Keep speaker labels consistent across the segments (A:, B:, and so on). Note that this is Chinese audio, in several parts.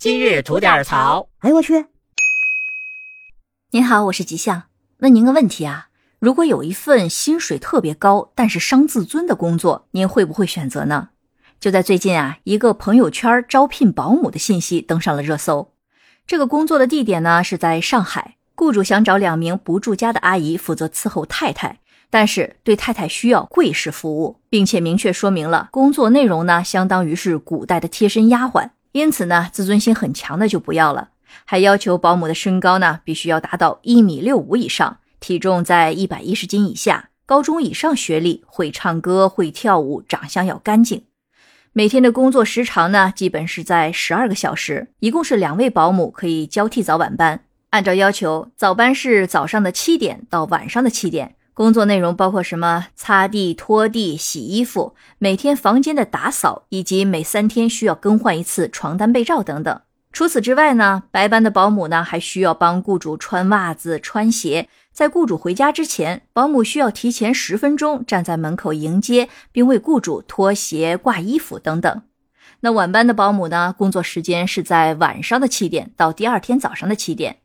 A: 今日吐点槽。
B: 哎呦我去！
C: 您好，我是吉祥，问您个问题啊，如果有一份薪水特别高，但是伤自尊的工作，您会不会选择呢？就在最近啊，一个朋友圈招聘保姆的信息登上了热搜。这个工作的地点呢是在上海，雇主想找两名不住家的阿姨负责伺候太太，但是对太太需要跪式服务，并且明确说明了工作内容呢，相当于是古代的贴身丫鬟。因此呢，自尊心很强的就不要了。还要求保姆的身高呢，必须要达到一米六五以上，体重在一百一十斤以下，高中以上学历，会唱歌会跳舞，长相要干净。每天的工作时长呢，基本是在十二个小时，一共是两位保姆可以交替早晚班。按照要求，早班是早上的七点到晚上的七点，工作内容包括什么？擦地、拖地、洗衣服，每天房间的打扫，以及每三天需要更换一次床单被罩等等。除此之外呢，白班的保姆呢还需要帮雇主穿袜子、穿鞋。在雇主回家之前，保姆需要提前十分钟站在门口迎接，并为雇主脱鞋、挂衣服等等。那晚班的保姆呢，工作时间是在晚上的七点到第二天早上的七点。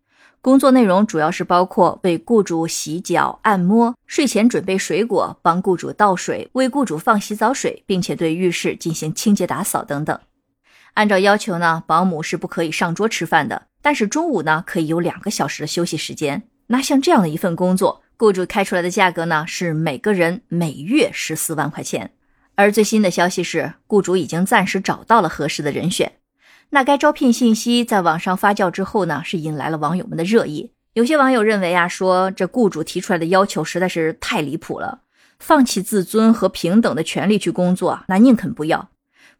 C: 工作内容主要是包括为雇主洗脚、按摩，睡前准备水果，帮雇主倒水，为雇主放洗澡水，并且对浴室进行清洁打扫等等。按照要求呢，保姆是不可以上桌吃饭的，但是中午呢可以有两个小时的休息时间。那像这样的一份工作，雇主开出来的价格呢是每个人每月十四万块钱。而最新的消息是，雇主已经暂时找到了合适的人选。那该招聘信息在网上发酵之后呢，是引来了网友们的热议。有些网友认为啊，说这雇主提出来的要求实在是太离谱了，放弃自尊和平等的权利去工作，那宁肯不要。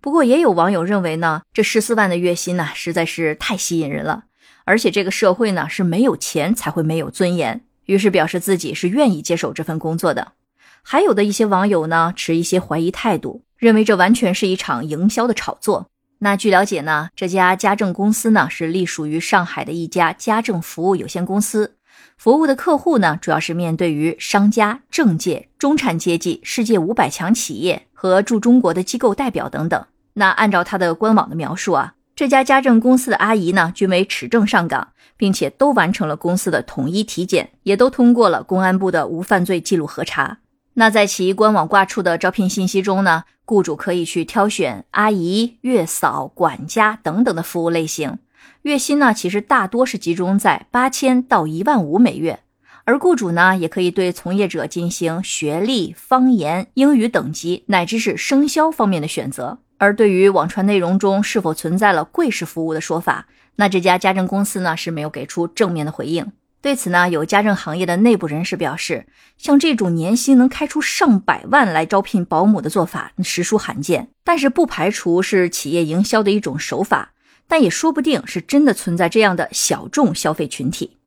C: 不过也有网友认为呢，这十四万的月薪呢，实在是太吸引人了，而且这个社会呢是没有钱才会没有尊严，于是表示自己是愿意接受这份工作的。还有的一些网友呢持一些怀疑态度，认为这完全是一场营销的炒作。那据了解呢，这家家政公司呢是隶属于上海的一家家政服务有限公司，服务的客户呢主要是面对于商家、政界、中产阶级、世界五百强企业和驻中国的机构代表等等。那按照他的官网的描述啊，这家家政公司的阿姨呢，均为持证上岗，并且都完成了公司的统一体检，也都通过了公安部的无犯罪记录核查。那在其官网挂出的招聘信息中呢，雇主可以去挑选阿姨、月嫂、管家等等的服务类型，月薪呢，其实大多是集中在八千到一万五每月，而雇主呢，也可以对从业者进行学历、方言、英语等级乃至是生肖方面的选择。而对于网传内容中是否存在了跪式服务的说法，那这家家政公司呢是没有给出正面的回应。对此呢，有家政行业的内部人士表示，像这种年薪能开出上百万来招聘保姆的做法实属罕见，但是不排除是企业营销的一种手法，但也说不定是真的存在这样的小众消费群体。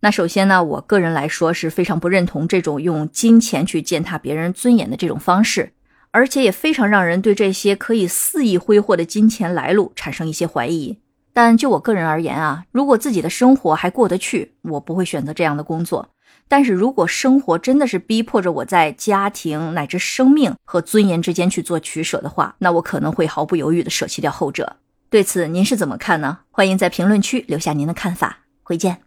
C: 那首先呢，我个人来说是非常不认同这种用金钱去践踏别人尊严的这种方式。而且也非常让人对这些可以肆意挥霍的金钱来路产生一些怀疑。但就我个人而言啊，如果自己的生活还过得去，我不会选择这样的工作。但是如果生活真的是逼迫着我在家庭乃至生命和尊严之间去做取舍的话，那我可能会毫不犹豫地舍弃掉后者。对此您是怎么看呢？欢迎在评论区留下您的看法。回见。